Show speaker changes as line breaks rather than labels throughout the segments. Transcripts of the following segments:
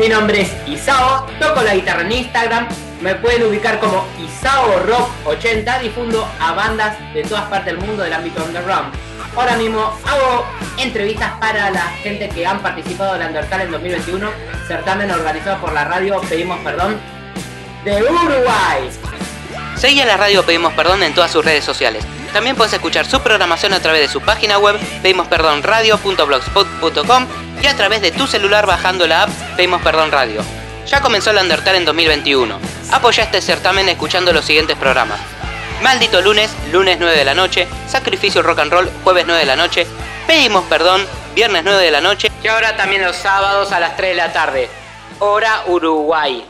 Mi nombre es Isao, toco la guitarra en Instagram, me pueden ubicar como Isao Rock 80, difundo a bandas de todas partes del mundo del ámbito underground. Ahora mismo hago entrevistas para la gente que han participado del Undertale en 2021, certamen organizado por la radio Pedimos Perdón de Uruguay.
Seguí a la radio Pedimos Perdón en todas sus redes sociales. También puedes escuchar su programación a través de su página web pedimosperdonradio.blogspot.com y a través de tu celular bajando la app Pedimos Perdón Radio. Ya comenzó el Undertale en 2021. Apoya este certamen escuchando los siguientes programas. Maldito lunes, lunes 9 de la noche, Sacrificio Rock and Roll, jueves 9 de la noche, Pedimos Perdón, viernes 9 de la noche y ahora también los sábados a las 3 de la tarde. Hora Uruguay.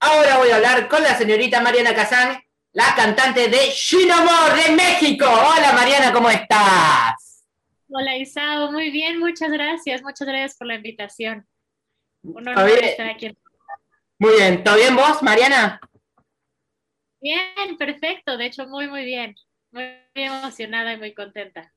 Ahora voy a hablar con la señorita Mariana Kazán, la cantante de Shinomor de México. Hola Mariana, ¿cómo estás?
Hola Isao, muy bien, muchas gracias, muchas gracias por la invitación. Un
¿Todo
honor
bien?
estar aquí.
Muy bien, ¿todo bien vos, Mariana?
Bien, perfecto, de hecho muy, muy bien. Muy emocionada y muy contenta.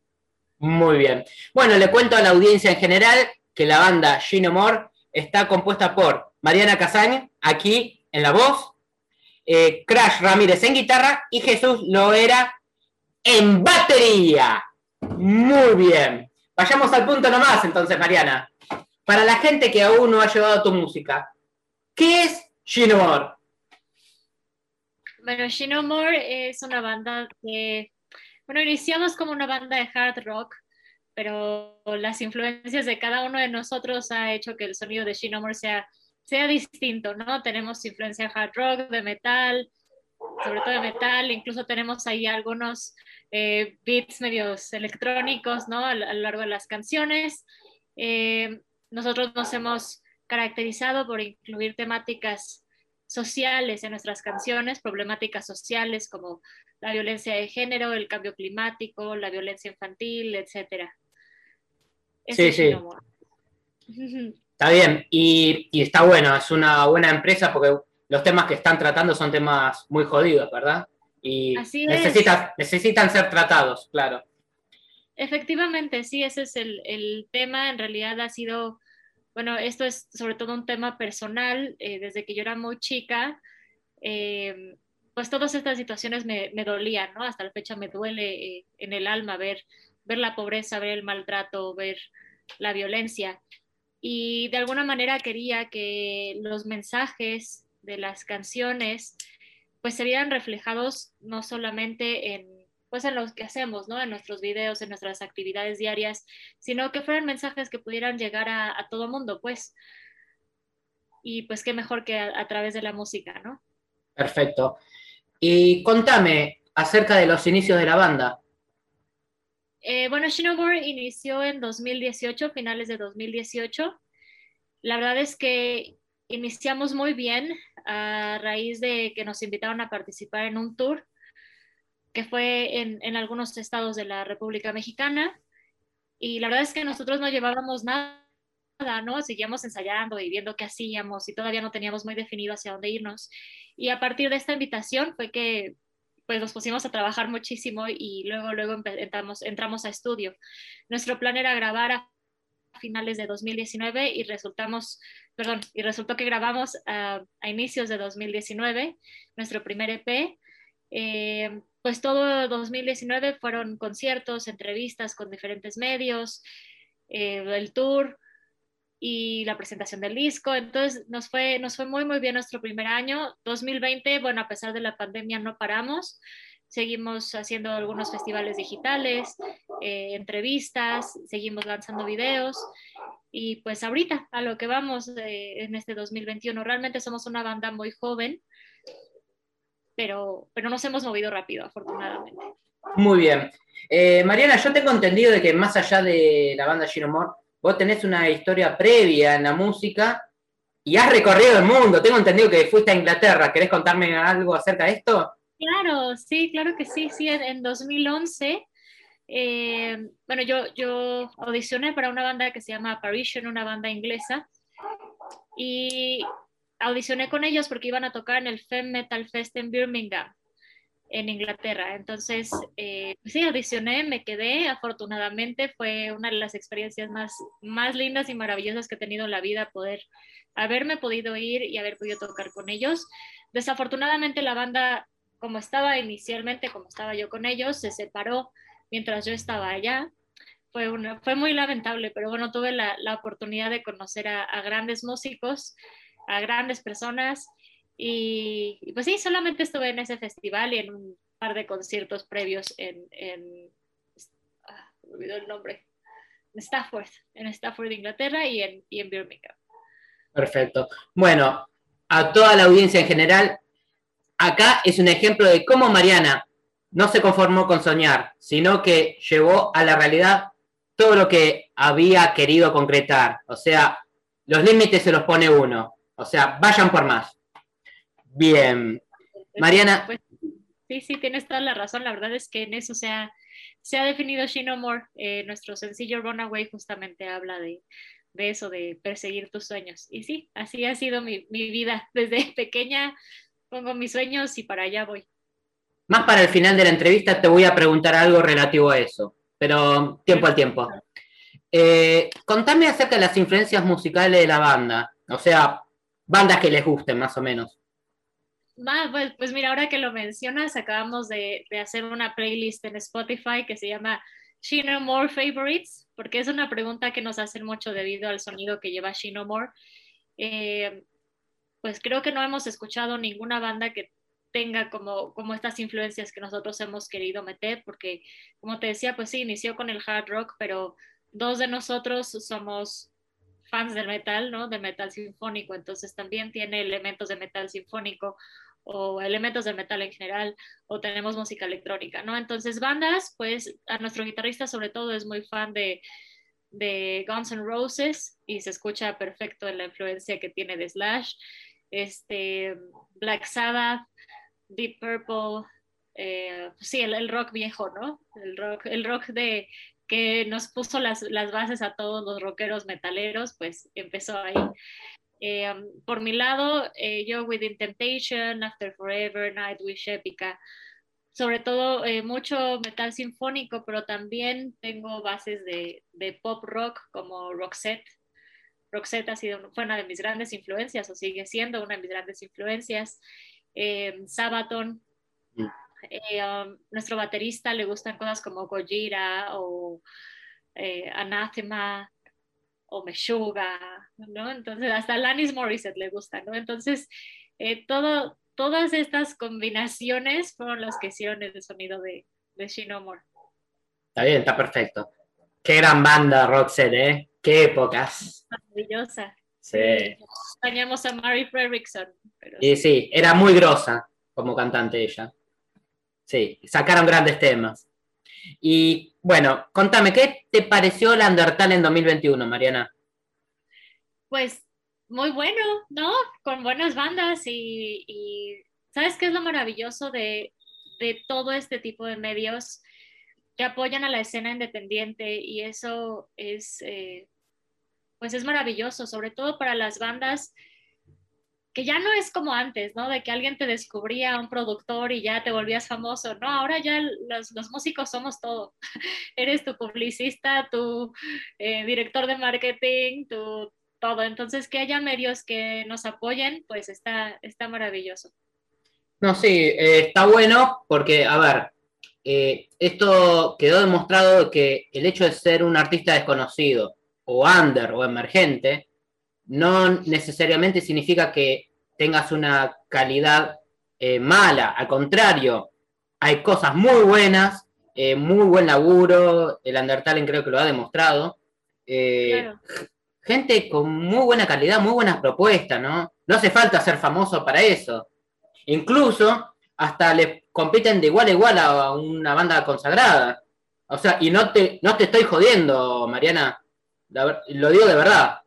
Muy bien. Bueno, le cuento a la audiencia en general que la banda Shinomor está compuesta por Mariana Kazán, aquí en la voz, eh, Crash Ramírez en guitarra y Jesús Loera en batería. Muy bien. Vayamos al punto nomás entonces, Mariana. Para la gente que aún no ha llevado tu música, ¿qué es Shinomor?
Bueno, Shinomore es una banda que, bueno, iniciamos como una banda de hard rock, pero las influencias de cada uno de nosotros ha hecho que el sonido de Shinomore sea, sea distinto, ¿no? Tenemos influencia hard rock, de metal, sobre todo de metal, incluso tenemos ahí algunos eh, beats medios electrónicos, ¿no? A, lo a lo largo de las canciones. Eh, nosotros nos hemos caracterizado por incluir temáticas sociales en nuestras canciones, problemáticas sociales como la violencia de género, el cambio climático, la violencia infantil, etc.
Sí, sí. Está bien, y, y está bueno, es una buena empresa porque los temas que están tratando son temas muy jodidos, ¿verdad? Y
Así es.
necesitan, necesitan ser tratados, claro.
Efectivamente, sí, ese es el, el tema. En realidad ha sido, bueno, esto es sobre todo un tema personal. eh, desde que yo era muy chica, eh, pues todas estas situaciones me, me dolían, ¿no? Hasta la fecha me duele eh, en el alma ver, ver la pobreza, ver el maltrato, ver la violencia. Y de alguna manera quería que los mensajes de las canciones pues se vieran reflejados no solamente en pues en lo que hacemos, ¿no? En nuestros videos, en nuestras actividades diarias, sino que fueran mensajes que pudieran llegar a, a todo mundo, pues. Y pues qué mejor que a, a, través de la música, ¿no?
Perfecto. Y contame acerca de los inicios de la banda.
Eh, bueno, Shinomore inició en 2018, finales de 2018. La verdad es que iniciamos muy bien a raíz de que nos invitaron a participar en un tour que fue en, algunos estados de la República Mexicana. Y la verdad es que nosotros no llevábamos nada, ¿no? Seguíamos ensayando y viendo qué hacíamos y todavía no teníamos muy definido hacia dónde irnos. Y a partir de esta invitación fue que pues nos pusimos a trabajar muchísimo y luego, luego entramos, a estudio. Nuestro plan era grabar a finales de 2019 y resultamos, perdón, y resultó que grabamos a inicios de 2019 nuestro primer EP. Eh, pues todo 2019 fueron conciertos, entrevistas con diferentes medios, eh, el tour y la presentación del disco. Entonces nos fue, nos fue muy, muy bien nuestro primer año. 2020, bueno, a pesar de la pandemia no paramos. Seguimos haciendo algunos festivales digitales, eh, entrevistas, seguimos lanzando videos y pues ahorita a lo que vamos eh, en este 2021. Realmente somos una banda muy joven, pero, pero nos hemos movido rápido, afortunadamente.
Muy bien. Eh, Mariana, yo tengo entendido de que más allá de la banda Ginomor, vos tenés una historia previa en la música y has recorrido el mundo. Tengo entendido que fuiste a Inglaterra. ¿Querés contarme algo acerca de esto?
Claro, sí, claro que sí. Sí, en, en 2011, eh, bueno, yo, yo audicioné para una banda que se llama Apparition, una banda inglesa, y audicioné con ellos porque iban a tocar en el Femme Metal Fest en Birmingham. En Inglaterra. Entonces, eh, sí, audicioné, me quedé. Afortunadamente fue una de las experiencias más, más lindas y maravillosas que he tenido en la vida, poder haberme podido ir y haber podido tocar con ellos. Desafortunadamente la banda, como estaba inicialmente, como estaba yo con ellos, se separó mientras yo estaba allá. Fue, una, fue muy lamentable, pero bueno, tuve la, la oportunidad de conocer a, a grandes músicos, a grandes personas y, pues sí, solamente estuve en ese festival y en un par de conciertos previos en, ah, me olvidó el nombre, en Stafford, en Stafford, Inglaterra y en, y en Birmingham.
Perfecto. Bueno, a toda la audiencia en general, acá es un ejemplo de cómo Mariana no se conformó con soñar, sino que llevó a la realidad todo lo que había querido concretar. O sea, los límites se los pone uno. O sea, vayan por más. Bien. Mariana.
Pues, sí, sí, tienes toda la razón. La verdad es que en eso se ha, se ha definido Shino More. Eh, nuestro sencillo Runaway justamente habla de, de, eso, de perseguir tus sueños. Y sí, así ha sido mi, mi vida. Desde pequeña pongo mis sueños y para allá voy.
Más para el final de la entrevista te voy a preguntar algo relativo a eso, pero tiempo al tiempo. Eh, contame acerca de las influencias musicales de la banda, o sea, bandas que les gusten más o menos.
Ah, pues, pues, mira, ahora que lo mencionas, acabamos de, de, hacer una playlist en Spotify que se llama Shino More Favorites, porque es una pregunta que nos hacen mucho debido al sonido que lleva Shino More. Eh, pues creo que no hemos escuchado ninguna banda que tenga como, como estas influencias que nosotros hemos querido meter, porque como te decía, pues sí, inició con el hard rock, pero dos de nosotros somos fans del metal, ¿no? De metal sinfónico, entonces también tiene elementos de metal sinfónico o elementos de metal en general, o tenemos música electrónica, ¿no? Entonces, bandas, pues a nuestro guitarrista sobre todo es muy fan de, de Guns N' Roses y se escucha perfecto en la influencia que tiene de Slash, este, Black Sabbath, Deep Purple, eh, sí, el, el, rock viejo, ¿no? El rock, el rock de, que nos puso las, las bases a todos los rockeros metaleros, pues empezó ahí. Eh, um, por mi lado, eh, yo Within Temptation, After Forever, Nightwish, Epica, sobre todo eh, mucho metal sinfónico, pero también tengo bases de, de, pop rock como Roxette. Roxette ha sido, fue una de mis grandes influencias, o sigue siendo una de mis grandes influencias. Sabaton, mm. um, nuestro baterista le gustan cosas como Gojira o Anathema, o Meshuga, ¿no? Entonces, hasta Lanis Morissette le gusta, ¿no? Entonces, eh, todo, todas estas combinaciones fueron las que hicieron el sonido de, de Shinomore.
Está bien, está perfecto. Qué gran banda, Roxette, ¿eh? Qué épocas.
Maravillosa.
Sí.
Extrañamos a Mary Fredrickson.
Pero... Y sí, era muy grosa como cantante ella. Sí, sacaron grandes temas. Y bueno, contame, ¿qué te pareció la Undertale en 2021, Mariana?
Pues muy bueno, ¿no? Con buenas bandas y, y ¿sabes qué es lo maravilloso de, de, todo este tipo de medios que apoyan a la escena independiente? Y eso es, eh, pues es maravilloso, sobre todo para las bandas que ya no es como antes, ¿no? De que alguien te descubría un productor y ya te volvías famoso. No, ahora ya los, los músicos somos todo. Eres tu publicista, tu eh, director de marketing, tu todo. Entonces, que haya medios que nos apoyen, pues está, está maravilloso.
No, sí, eh, está bueno porque, a ver, eh, esto quedó demostrado que el hecho de ser un artista desconocido o under o emergente, no necesariamente significa que tengas una calidad eh, mala, al contrario, hay cosas muy buenas, eh, muy buen laburo, el Undertale creo que lo ha demostrado. Eh, claro. Gente con muy buena calidad, muy buenas propuestas, ¿no? No hace falta ser famoso para eso. Incluso hasta le compiten de igual a igual a una banda consagrada. O sea, y no te, no te estoy jodiendo, Mariana. Lo digo de verdad.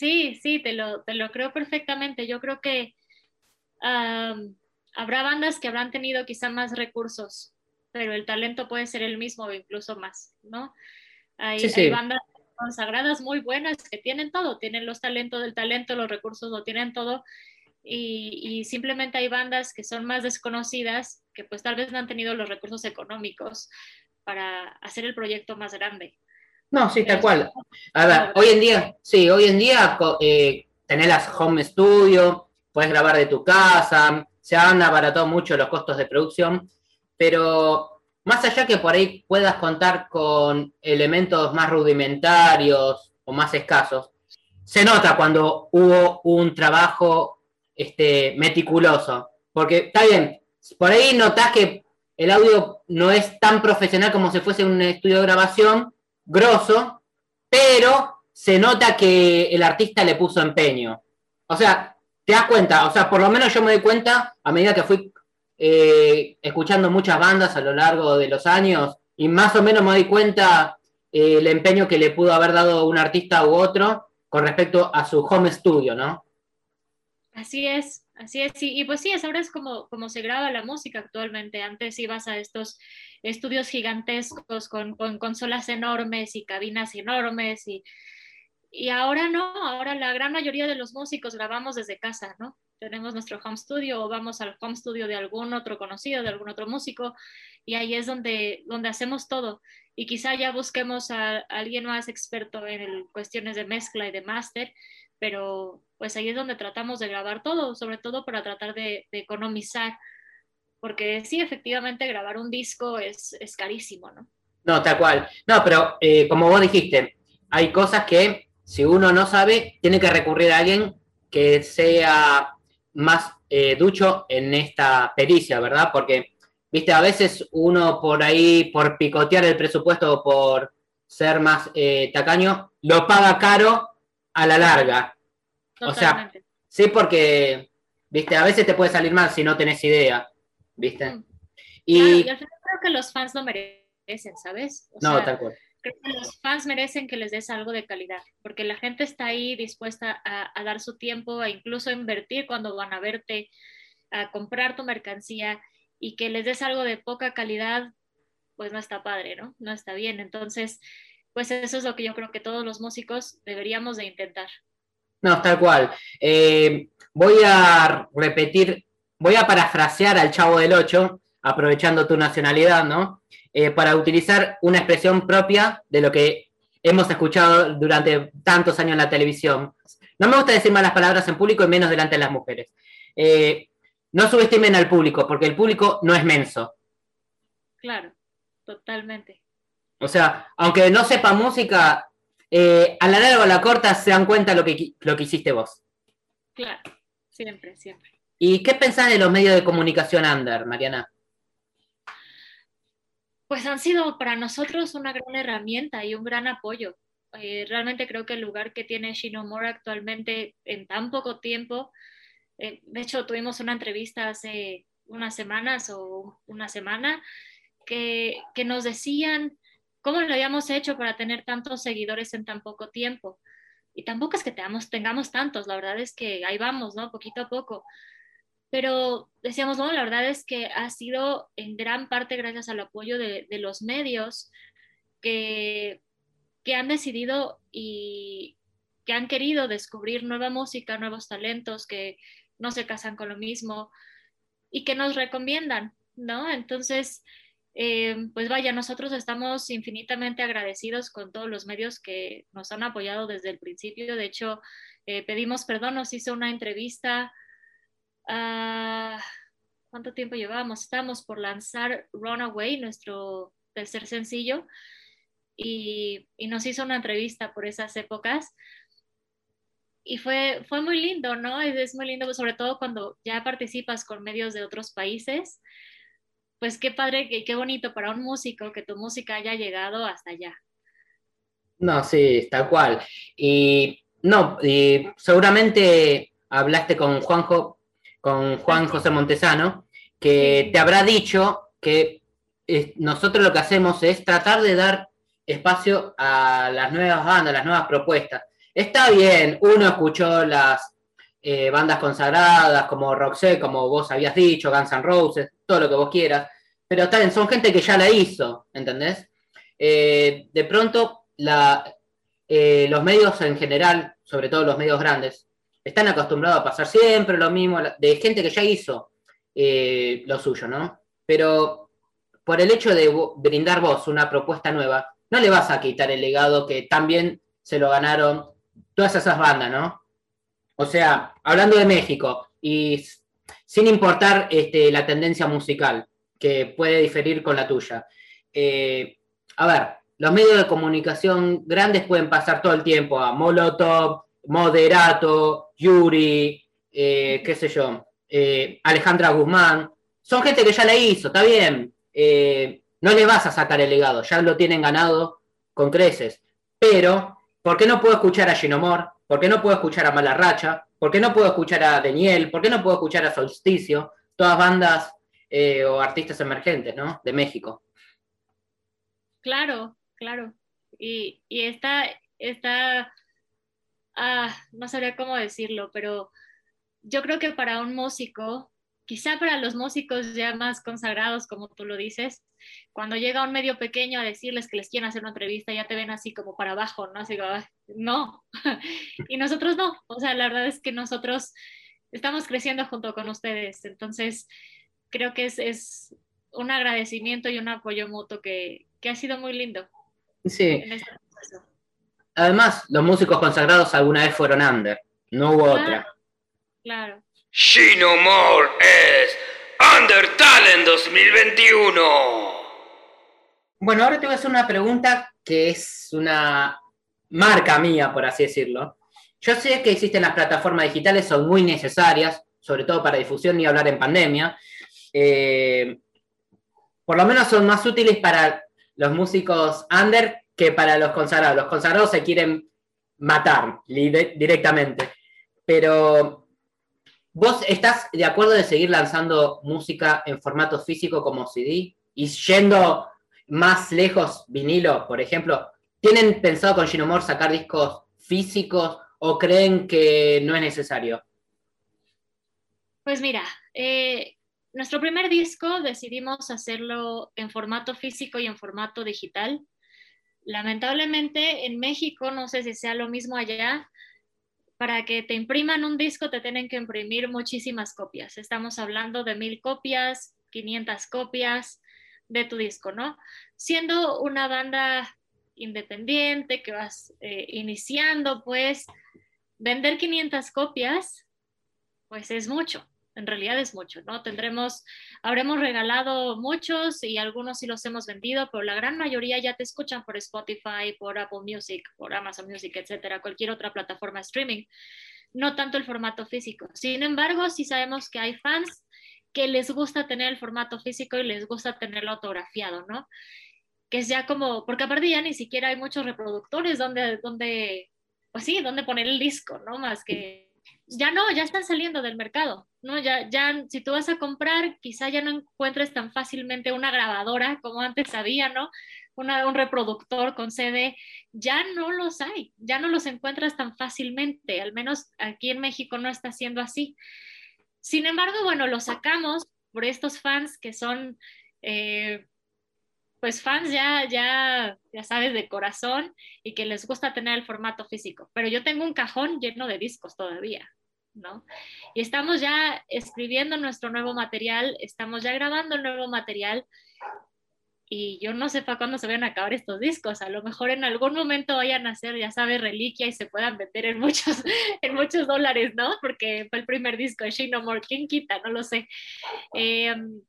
Sí, sí, te lo, te lo creo perfectamente. Yo creo que um, habrá bandas que habrán tenido quizá más recursos, pero el talento puede ser el mismo o incluso más, ¿no? Hay, sí, sí. hay bandas consagradas muy buenas que tienen todo, tienen los talentos del talento, los recursos lo tienen todo, y, simplemente hay bandas que son más desconocidas que pues tal vez no han tenido los recursos económicos para hacer el proyecto más grande.
No, sí, tal cual. A ver, hoy en día, sí, hoy en día eh, tenés las home studio, puedes grabar de tu casa, se han abaratado mucho los costos de producción, pero más allá que por ahí puedas contar con elementos más rudimentarios o más escasos, se nota cuando hubo un trabajo este, meticuloso, porque está bien, por ahí notas que el audio no es tan profesional como si fuese un estudio de grabación, grosso, pero se nota que el artista le puso empeño. O sea, te das cuenta, o sea, por lo menos yo me doy cuenta a medida que fui eh, escuchando muchas bandas a lo largo de los años y más o menos me doy cuenta eh, el empeño que le pudo haber dado un artista u otro con respecto a su home studio, ¿no?
Así es, así es, y pues sí, ahora es como, como se graba la música actualmente. Antes ibas a estos estudios gigantescos con, con consolas enormes y cabinas enormes y y ahora no, ahora la gran mayoría de los músicos grabamos desde casa, ¿no? Tenemos nuestro home studio o vamos al home studio de algún otro conocido, de algún otro músico, y ahí es donde, donde hacemos todo. Y quizá ya busquemos a, alguien más experto en cuestiones de mezcla y de máster, pero pues ahí es donde tratamos de grabar todo, sobre todo para tratar de, economizar, porque sí, efectivamente, grabar un disco es, es carísimo, ¿no?
No, tal cual. No, pero eh, como vos dijiste, hay cosas que si uno no sabe, tiene que recurrir a alguien que sea más eh, ducho en esta pericia, ¿verdad? Porque, viste, a veces uno por ahí, por picotear el presupuesto o por ser más eh, tacaño, lo paga caro a la larga. O sea, sí, porque, viste, a veces te puede salir mal si no tenés idea, viste.
Mm. Y, al final creo que los fans lo merecen, ¿sabes?
no, tal cual
creo que los fans merecen que les des algo de calidad, porque la gente está ahí dispuesta a, dar su tiempo, a incluso invertir cuando van a verte, a comprar tu mercancía y que les des algo de poca calidad, pues no está padre, ¿no? No está bien. Entonces, pues eso es lo que yo creo que todos los músicos deberíamos de intentar.
No, tal cual. Eh, voy a repetir, voy a parafrasear al Chavo del Ocho, aprovechando tu nacionalidad, ¿no? Eh, para utilizar una expresión propia de lo que hemos escuchado durante tantos años en la televisión. No me gusta decir malas palabras en público y menos delante de las mujeres. Eh, no subestimen al público, porque el público no es menso.
Claro, totalmente.
O sea, aunque no sepa música, eh, a la larga o a la corta se dan cuenta lo que, lo que hiciste vos.
Claro, siempre, siempre.
¿Y qué pensás de los medios de comunicación under, Mariana?
pues han sido para nosotros una gran herramienta y un gran apoyo. Eh, realmente creo que el lugar que tiene Shinomura actualmente en tan poco tiempo, eh, de hecho tuvimos una entrevista hace unas semanas o una semana que, que nos decían cómo lo habíamos hecho para tener tantos seguidores en tan poco tiempo. Y tampoco es que tengamos, tengamos tantos, la verdad es que ahí vamos, ¿no? Poquito a poco pero decíamos, no, la verdad es que ha sido en gran parte gracias al apoyo de, los medios que, que, han decidido y que han querido descubrir nueva música, nuevos talentos que no se casan con lo mismo y que nos recomiendan, ¿no? Entonces, eh, pues vaya, nosotros estamos infinitamente agradecidos con todos los medios que nos han apoyado desde el principio. De hecho, eh, pedimos perdón, nos hizo una entrevista Ah, ¿cuánto tiempo llevamos? Estamos por lanzar Runaway, nuestro tercer sencillo, y, nos hizo una entrevista por esas épocas. Y fue, fue muy lindo, ¿no? Es, muy lindo, sobre todo cuando ya participas con medios de otros países. Pues qué padre, qué, qué bonito para un músico que tu música haya llegado hasta allá.
No, sí, tal cual. Y no, y seguramente hablaste con Juanjo con Juan José Montesano, que te habrá dicho que eh, nosotros lo que hacemos es tratar de dar espacio a las nuevas bandas, las nuevas propuestas. Está bien, uno escuchó las eh, bandas consagradas como Roxette, como vos habías dicho, Guns N' Roses, todo lo que vos quieras, pero también son gente que ya la hizo, ¿entendés? Eh, de pronto, los medios en general, sobre todo los medios grandes, están acostumbrados a pasar siempre lo mismo, de gente que ya hizo eh, lo suyo, ¿no? Pero por el hecho de brindar vos una propuesta nueva, no le vas a quitar el legado que también se lo ganaron todas esas bandas, ¿no? O sea, hablando de México y sin importar este, la tendencia musical, que puede diferir con la tuya. Eh, a ver, los medios de comunicación grandes pueden pasar todo el tiempo a Molotov, Moderato, Yuri, eh, qué sé yo, eh, Alejandra Guzmán. Son gente que ya la hizo, está bien. no le vas a sacar el legado, ya lo tienen ganado con creces. Pero, ¿por qué no puedo escuchar a Ginomor? ¿Por qué no puedo escuchar a Malarracha? ¿Por qué no puedo escuchar a Daniel? ¿Por qué no puedo escuchar a Solsticio? Todas bandas eh, o artistas emergentes, ¿no? De México.
Claro, claro. Y, y está, está ah, no sabría cómo decirlo, pero yo creo que para un músico, quizá para los músicos ya más consagrados, como tú lo dices, cuando llega un medio pequeño a decirles que les quieren hacer una entrevista, ya te ven así como para abajo, ¿no? Así como, no. y nosotros no. O sea, la verdad es que nosotros estamos creciendo junto con ustedes. Entonces, creo que es, es un agradecimiento y un apoyo mutuo que, que ha sido muy lindo.
Sí. Este Además, los músicos consagrados alguna vez fueron under, no hubo otra.
Claro.
Shino More es Undertale 2021.
Bueno, ahora te voy a hacer una pregunta que es una marca mía, por así decirlo. Yo sé que existen las plataformas digitales, son muy necesarias, sobre todo para difusión y hablar en pandemia. Eh, por lo menos son más útiles para los músicos under que para los consagrados. Los consagrados se quieren matar directamente. Pero ¿Vos estás de acuerdo de seguir lanzando música en formato físico como CD? Y yendo más lejos, vinilo, por ejemplo, ¿tienen pensado con Ginomor sacar discos físicos o creen que no es necesario?
Pues mira, eh, nuestro primer disco decidimos hacerlo en formato físico y en formato digital. Lamentablemente en México, no sé si sea lo mismo allá, para que te impriman un disco te tienen que imprimir muchísimas copias. Estamos hablando de mil copias, 500 copias de tu disco, ¿no? Siendo una banda independiente que vas eh, iniciando, pues vender 500 copias, pues es mucho en realidad es mucho, ¿no? Tendremos, habremos regalado muchos y algunos sí los hemos vendido, pero la gran mayoría ya te escuchan por Spotify, por Apple Music, por Amazon Music, etcétera, cualquier otra plataforma streaming, no tanto el formato físico. Sin embargo, sí sabemos que hay fans que les gusta tener el formato físico y les gusta tenerlo autografiado, ¿no? Que es ya como, porque aparte ya ni siquiera hay muchos reproductores donde, donde, pues sí, donde poner el disco, ¿no? Más que ya no, ya están saliendo del mercado, ¿no? Ya, ya, si tú vas a comprar, quizá ya no encuentres tan fácilmente una grabadora como antes había, ¿no? Una, un reproductor con CD, ya no los hay, ya no los encuentras tan fácilmente, al menos aquí en México no está siendo así. Sin embargo, bueno, lo sacamos por estos fans que son, eh, pues fans ya, ya, ya sabes, de corazón y que les gusta tener el formato físico. Pero yo tengo un cajón lleno de discos todavía. ¿no? Y estamos ya escribiendo nuestro nuevo material, estamos ya grabando el nuevo material y yo no sé para cuándo se van a acabar estos discos. A lo mejor en algún momento vayan a ser, ya sabes, reliquia y se puedan vender en muchos, en muchos dólares, ¿no? Porque fue el primer disco de Shane No More. ¿Quién quita? No lo sé. Em,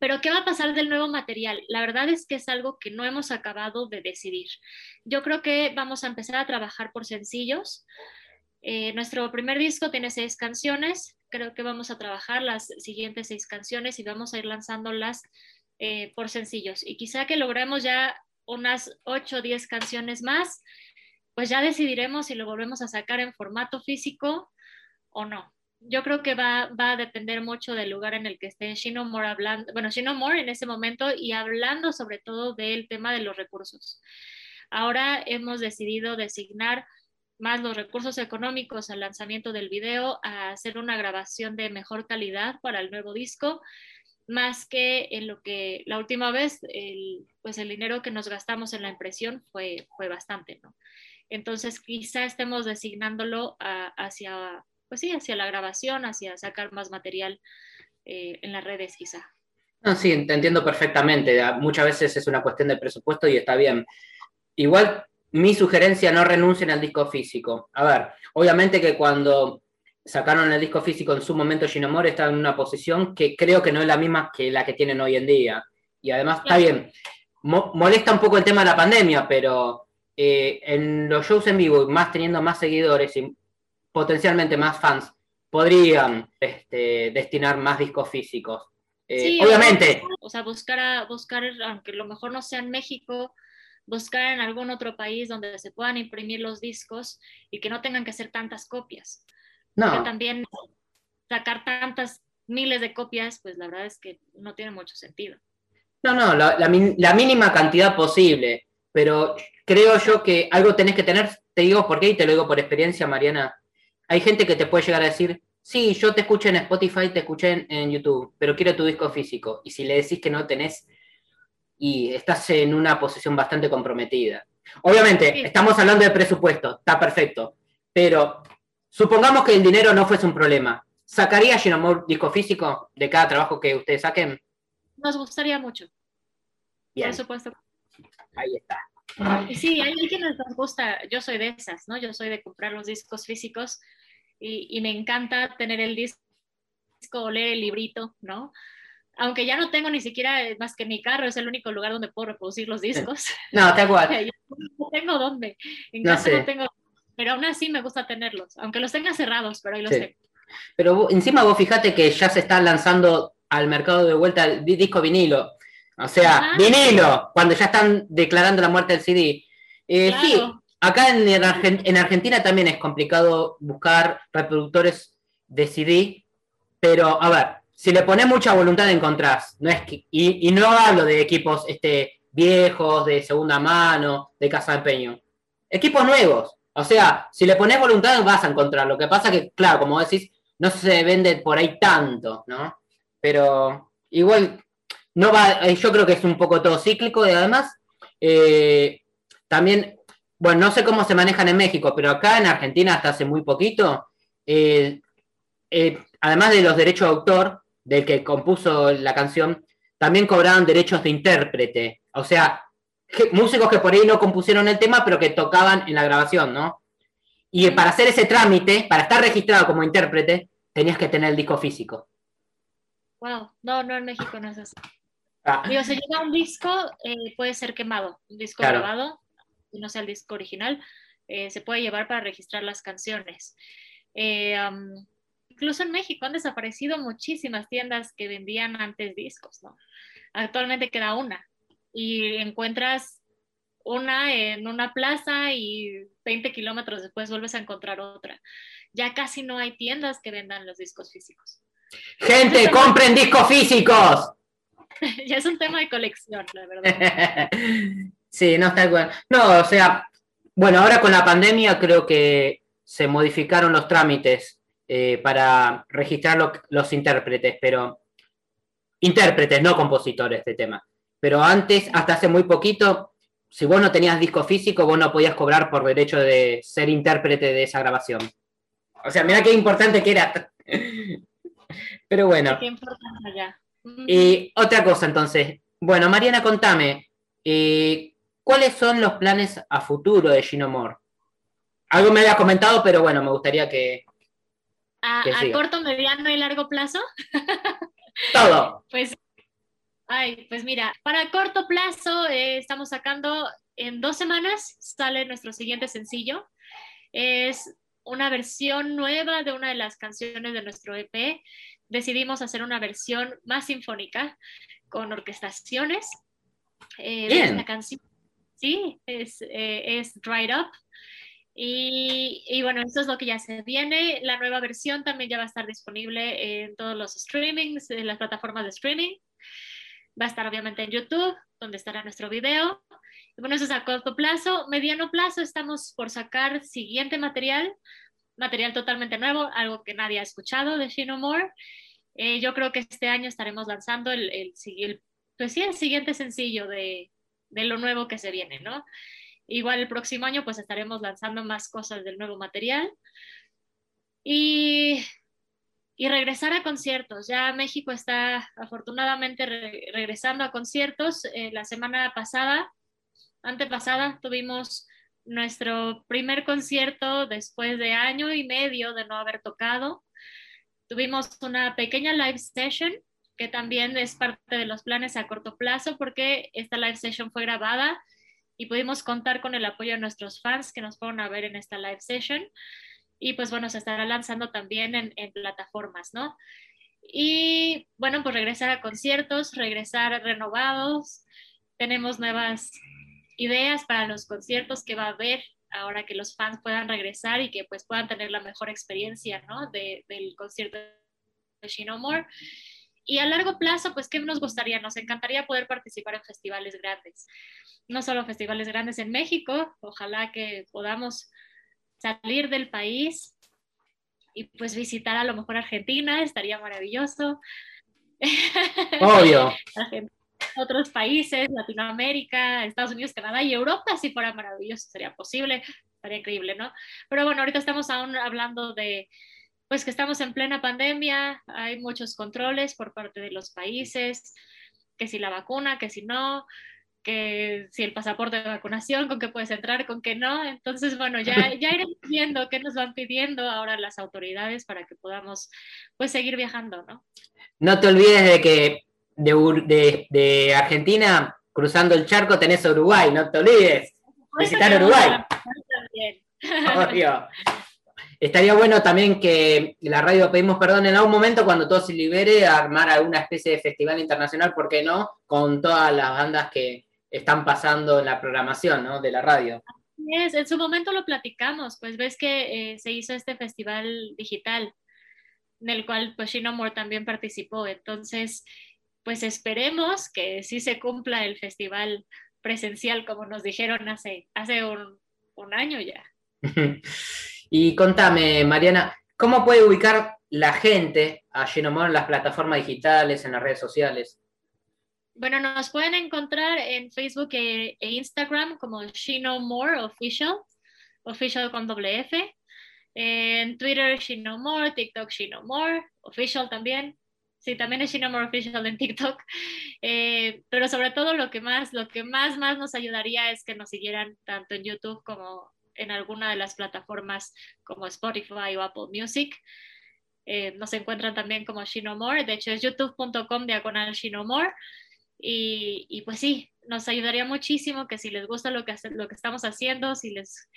pero ¿qué va a pasar del nuevo material? La verdad es que es algo que no hemos acabado de decidir. Yo creo que vamos a empezar a trabajar por sencillos. Eh, nuestro primer disco tiene seis canciones, creo que vamos a trabajar las siguientes seis canciones y vamos a ir lanzándolas eh, por sencillos. Y quizá que logremos ya unas ocho o diez canciones más, pues ya decidiremos si lo volvemos a sacar en formato físico o no. Yo creo que va, va a depender mucho del lugar en el que esté Shino More hablando, bueno, Shino More en ese momento y hablando sobre todo del tema de los recursos. Ahora hemos decidido designar más los recursos económicos al lanzamiento del video, a hacer una grabación de mejor calidad para el nuevo disco, más que en lo que la última vez, el, pues el dinero que nos gastamos en la impresión fue, fue bastante, ¿no? Entonces quizá estemos designándolo hacia, pues sí, hacia la grabación, hacia sacar más material eh, en las redes quizá.
No, sí, te entiendo perfectamente. Muchas veces es una cuestión de presupuesto y está bien. Igual, mi sugerencia, no renuncien al disco físico. A ver, obviamente que cuando sacaron el disco físico en su momento, Ginomore está en una posición que creo que no es la misma que la que tienen hoy en día. Y además, está bien, molesta un poco el tema de la pandemia, pero eh, en los shows en vivo, más teniendo más seguidores y potencialmente más fans, podrían este, destinar más discos físicos. Eh, obviamente.
O sea, buscar, buscar, aunque lo mejor no sea en México, buscar en algún otro país donde se puedan imprimir los discos y que no tengan que hacer tantas copias. No. también sacar tantas miles de copias, pues la verdad es que no tiene mucho sentido.
No, no, la, la, mínima cantidad posible, pero creo yo que algo tenés que tener, te digo por qué y te lo digo por experiencia, Mariana. Hay gente que te puede llegar a decir, sí, yo te escuché en Spotify, te escuché en, YouTube, pero quiero tu disco físico. Y si le decís que no tenés, y estás en una posición bastante comprometida. Obviamente, estamos hablando de presupuesto, está perfecto, pero supongamos que el dinero no fuese un problema. ¿Sacaría Ginomor disco físico de cada trabajo que ustedes saquen?
Nos gustaría mucho.
Bien.
Por supuesto.
Ahí está.
Sí, hay quienes nos gusta, yo soy de esas, ¿no? Yo soy de comprar los discos físicos y, me encanta tener el disco, o leer el librito, ¿no? Aunque ya no tengo ni siquiera eh, más que mi carro, es el único lugar donde puedo reproducir los discos.
No, te igual.
no tengo dónde. En casa no tengo, pero aún así me gusta tenerlos, aunque los tenga cerrados, pero ahí los tengo.
Pero encima vos fíjate que ya se está lanzando al mercado de vuelta el disco vinilo. O sea, vinilo, cuando ya están declarando la muerte del CD. Eh, sí, acá en, en, Argentina también es complicado buscar reproductores de CD, pero a ver, si le pones mucha voluntad encontrás. No es y, no hablo de equipos este, viejos, de segunda mano, de casa de empeño. Equipos nuevos. O sea, si le pones voluntad vas a encontrar. Lo que pasa que, claro, como decís, no se vende por ahí tanto, ¿no? pero igual no va, eh, yo creo que es un poco todo cíclico y además eh, también, bueno, no sé cómo se manejan en México, pero acá en Argentina hasta hace muy poquito, eh, además de los derechos de autor del que compuso la canción, también cobraban derechos de intérprete, o sea, músicos que por ahí no compusieron el tema, pero que tocaban en la grabación, ¿no? Y para hacer ese trámite, para estar registrado como intérprete, tenías que tener el disco físico.
Wow, no, no en México no es así. Ah. Digo, se lleva un disco, eh, puede ser quemado, un disco grabado, no sea el disco original, eh, se puede llevar para registrar las canciones. Eh, incluso en México han desaparecido muchísimas tiendas que vendían antes discos, ¿no? Actualmente queda una y encuentras una en una plaza y 20 kilómetros después vuelves a encontrar otra. Ya casi no hay tiendas que vendan los discos físicos.
Gente, compren discos físicos.
ya es un tema de colección, la verdad.
sí, no está bueno. No, o sea, bueno, ahora con la pandemia creo que se modificaron los trámites eh, para registrar los intérpretes, pero intérpretes, no compositores de tema. Pero antes, hasta hace muy poquito, si vos no tenías disco físico, vos no podías cobrar por derecho de ser intérprete de esa grabación. O sea, mira qué importante que era. Pero bueno. Y otra cosa entonces. Bueno, Mariana, contame, eh, ¿cuáles son los planes a futuro de Ginomor? Algo me había comentado, pero bueno, me gustaría que...
¿A, corto, mediano y largo plazo?
Todo.
pues, ay, pues mira, para corto plazo eh, estamos sacando en dos semanas, sale nuestro siguiente sencillo. Es una versión nueva de una de las canciones de nuestro EP decidimos hacer una versión más sinfónica con orquestaciones eh, de esta canción. Sí, es, eh, es Dried Up. Y, y, bueno, eso es lo que ya se viene. La nueva versión también ya va a estar disponible en todos los streamings, en las plataformas de streaming. Va a estar obviamente en YouTube, donde estará nuestro video. Y bueno, eso es a corto plazo. Mediano plazo estamos por sacar siguiente material material totalmente nuevo, algo que nadie ha escuchado de Shino More. Eh, yo creo que este año estaremos lanzando el, el, pues sí, el siguiente sencillo de, de, lo nuevo que se viene, ¿no? igual el próximo año pues estaremos lanzando más cosas del nuevo material. Y, y regresar a conciertos. Ya México está afortunadamente regresando a conciertos. Eh, la semana pasada, antepasada, tuvimos nuestro primer concierto después de año y medio de no haber tocado. Tuvimos una pequeña live session que también es parte de los planes a corto plazo porque esta live session fue grabada y pudimos contar con el apoyo de nuestros fans que nos fueron a ver en esta live session. Y pues bueno, se estará lanzando también en, plataformas, ¿no? Y bueno, pues regresar a conciertos, regresar renovados. Tenemos nuevas ideas para los conciertos que va a haber ahora que los fans puedan regresar y que pues puedan tener la mejor experiencia, ¿no? De, del concierto de She No More. Y a largo plazo, pues, ¿qué nos gustaría? Nos encantaría poder participar en festivales grandes. No solo festivales grandes en México, ojalá que podamos salir del país y pues visitar a lo mejor Argentina, estaría maravilloso.
Obvio.
otros países, Latinoamérica, Estados Unidos, Canadá y Europa, si fuera maravilloso, sería posible, estaría increíble, ¿no? Pero bueno, ahorita estamos aún hablando de, pues que estamos en plena pandemia, hay muchos controles por parte de los países, que si la vacuna, que si no, que si el pasaporte de vacunación, con qué puedes entrar, con qué no. Entonces, bueno, ya, ya iremos viendo qué nos van pidiendo ahora las autoridades para que podamos, pues, seguir viajando, ¿no?
No te olvides de que de, de, Argentina, cruzando el charco, tenés Uruguay, no te olvides. Visitar Uruguay. Obvio. Estaría bueno también que la radio pedimos perdón en algún momento cuando todo se libere, armar alguna especie de festival internacional, ¿por qué no? Con todas las bandas que están pasando en la programación ¿no? de la radio.
Es, en su momento lo platicamos, pues ves que eh, se hizo este festival digital, en el cual pues Shino Moore también participó. Entonces, pues esperemos que sí se cumpla el festival presencial como nos dijeron hace, hace un, año ya.
y contame, Mariana, ¿cómo puede ubicar la gente a Genomor en las plataformas digitales, en las redes sociales?
Bueno, nos pueden encontrar en Facebook e, e Instagram como Shino More Official, official con doble F. En Twitter, Shino More, TikTok, Shino More, official también. Sí, también es More Official en TikTok. Eh, pero sobre todo lo que más, lo que más, más nos ayudaría es que nos siguieran tanto en YouTube como en alguna de las plataformas como Spotify o Apple Music. Eh, nos encuentran también como More. De hecho, es youtube.com diagonal Shinomore. Y, y pues sí, nos ayudaría muchísimo que si les gusta lo que, lo que estamos haciendo, si les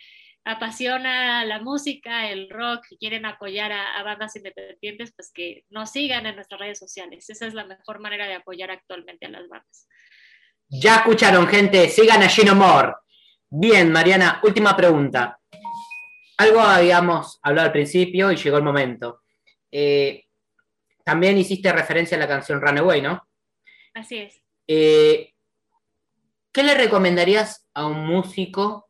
apasiona la música, el rock y quieren apoyar a, bandas independientes, pues que nos sigan en nuestras redes sociales. Esa es la mejor manera de apoyar actualmente a las bandas.
Ya escucharon, gente, sigan a Gino Moore. Bien, Mariana, última pregunta. Algo habíamos hablado al principio y llegó el momento. Eh, también hiciste referencia a la canción Runaway, ¿no?
Así es.
Eh, ¿Qué le recomendarías a un músico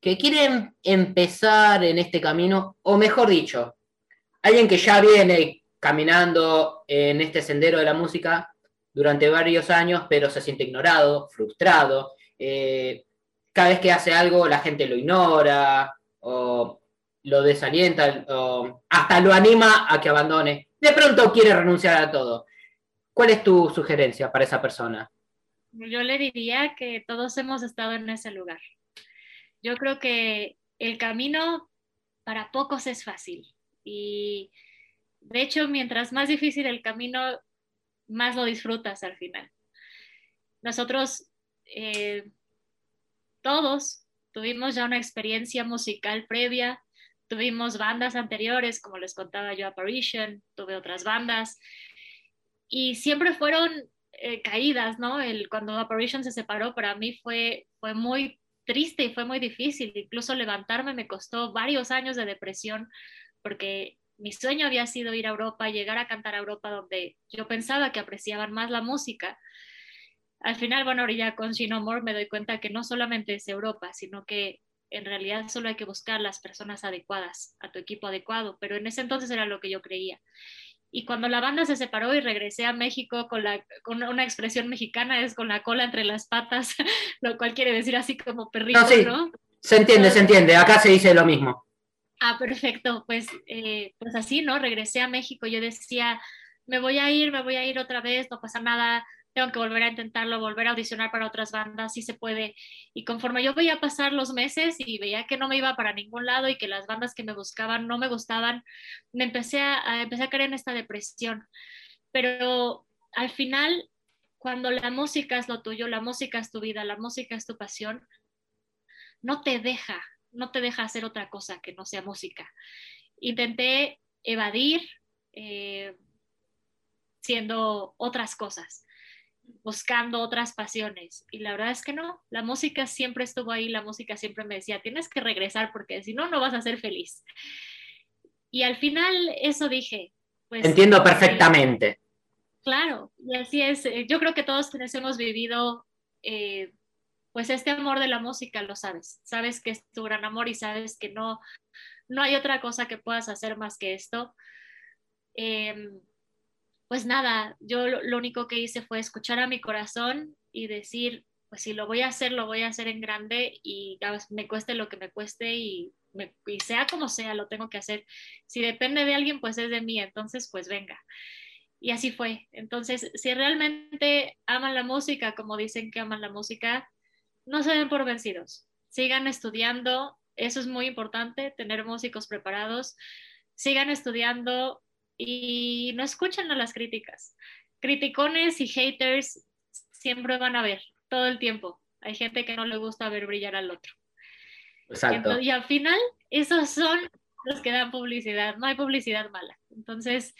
que quieren empezar en este camino, o mejor dicho, alguien que ya viene caminando en este sendero de la música durante varios años, pero se siente ignorado, frustrado. Eh, cada vez que hace algo la gente lo ignora o lo desalienta o hasta lo anima a que abandone. De pronto quiere renunciar a todo. ¿Cuál es tu sugerencia para esa persona?
Yo le diría que todos hemos estado en ese lugar. Yo creo que el camino para pocos es fácil y de hecho mientras más difícil el camino, más lo disfrutas al final. Nosotros eh, todos tuvimos ya una experiencia musical previa, tuvimos bandas anteriores, como les contaba yo, Apparition, tuve otras bandas, y siempre fueron eh, caídas, ¿no? El, cuando Apparition se separó, para mí fue, fue muy triste y fue muy difícil. Incluso levantarme me costó varios años de depresión porque mi sueño había sido ir a Europa, llegar a cantar a Europa donde yo pensaba que apreciaban más la música. Al final, bueno, ahora con Shino More me doy cuenta que no solamente es Europa, sino que en realidad solo hay que buscar las personas adecuadas, a tu equipo adecuado, pero en ese entonces era lo que yo creía. Y cuando la banda se separó y regresé a México con, la, con una expresión mexicana, es con la cola entre las patas, lo cual quiere decir así como perrito, ¿no?
Se entiende, se entiende. Acá se dice lo mismo.
Ah, perfecto. Pues, eh, pues así, ¿no? Regresé a México. Yo decía, me voy a ir, me voy a ir otra vez, no pasa nada tengo que volver a intentarlo, volver a audicionar para otras bandas, si se puede. Y conforme yo veía pasar los meses y veía que no me iba para ningún lado y que las bandas que me buscaban no me gustaban, me empecé a, empecé a caer en esta depresión. Pero al final, cuando la música es lo tuyo, la música es tu vida, la música es tu pasión, no te deja, no te deja hacer otra cosa que no sea música. Intenté evadir eh, siendo otras cosas buscando otras pasiones. Y la verdad es que no, la música siempre estuvo ahí, la música siempre me decía, tienes que regresar porque si no, no vas a ser feliz. Y al final eso dije.
Pues, Entiendo perfectamente.
claro, y así es. Eh, yo creo que todos quienes hemos vivido, eh, pues este amor de la música lo sabes. Sabes que es tu gran amor y sabes que no, no hay otra cosa que puedas hacer más que esto. Em, pues nada, yo lo, único que hice fue escuchar a mi corazón y decir, pues si lo voy a hacer, lo voy a hacer en grande y me cueste lo que me cueste y, sea como sea, lo tengo que hacer. Si depende de alguien, pues es de mí, entonces pues venga. Y así fue. Entonces, si realmente aman la música, como dicen que aman la música, no se den por vencidos. Sigan estudiando, eso es muy importante, tener músicos preparados. Sigan estudiando, y no escuchan a las críticas. Criticones y haters siempre van a ver todo el tiempo. Hay gente que no le gusta ver brillar al otro.
Exacto.
y al final, esos son los que dan publicidad. No hay publicidad mala. Entonces,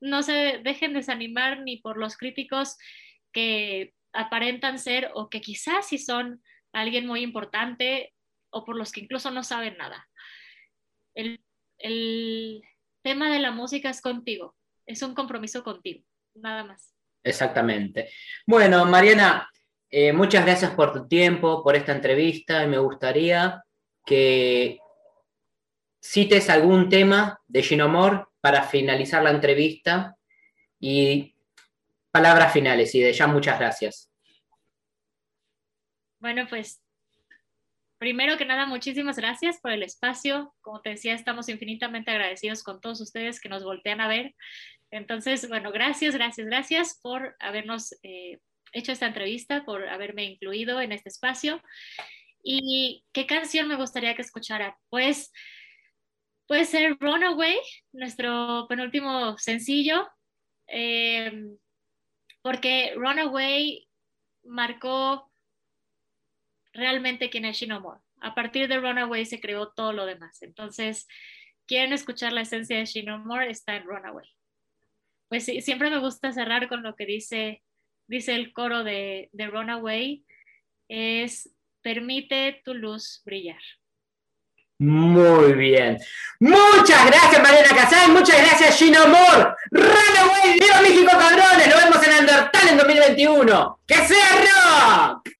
no se dejen desanimar ni por los críticos que aparentan ser o que quizás sí son alguien muy importante o por los que incluso no saben nada. El, el, tema de la música es contigo, es un compromiso contigo, nada más.
Exactamente. Bueno, Mariana, eh, muchas gracias por tu tiempo, por esta entrevista y me gustaría que cites algún tema de Ginomor para finalizar la entrevista y palabras finales y de ya muchas gracias.
Bueno, pues Primero que nada, muchísimas gracias por el espacio. Como te decía, estamos infinitamente agradecidos con todos ustedes que nos voltean a ver. Entonces, bueno, gracias, gracias, gracias por habernos eh, hecho esta entrevista, por haberme incluido en este espacio. ¿Y qué canción me gustaría que escuchara? Pues puede ser Runaway, nuestro penúltimo sencillo, em, porque Runaway marcó realmente quién es Shinomore. A partir de Runaway se creó todo lo demás. Entonces, quieren escuchar la esencia de Shinomore, está en Runaway. Pues sí, siempre me gusta cerrar con lo que dice, dice el coro de, Runaway, es permite tu luz brillar.
Muy bien. Muchas gracias, Mariana Casal. Muchas gracias, Gino. Runaway, viva México, cabrones. Nos vemos en Undertale en 2021. ¡Que sea rock!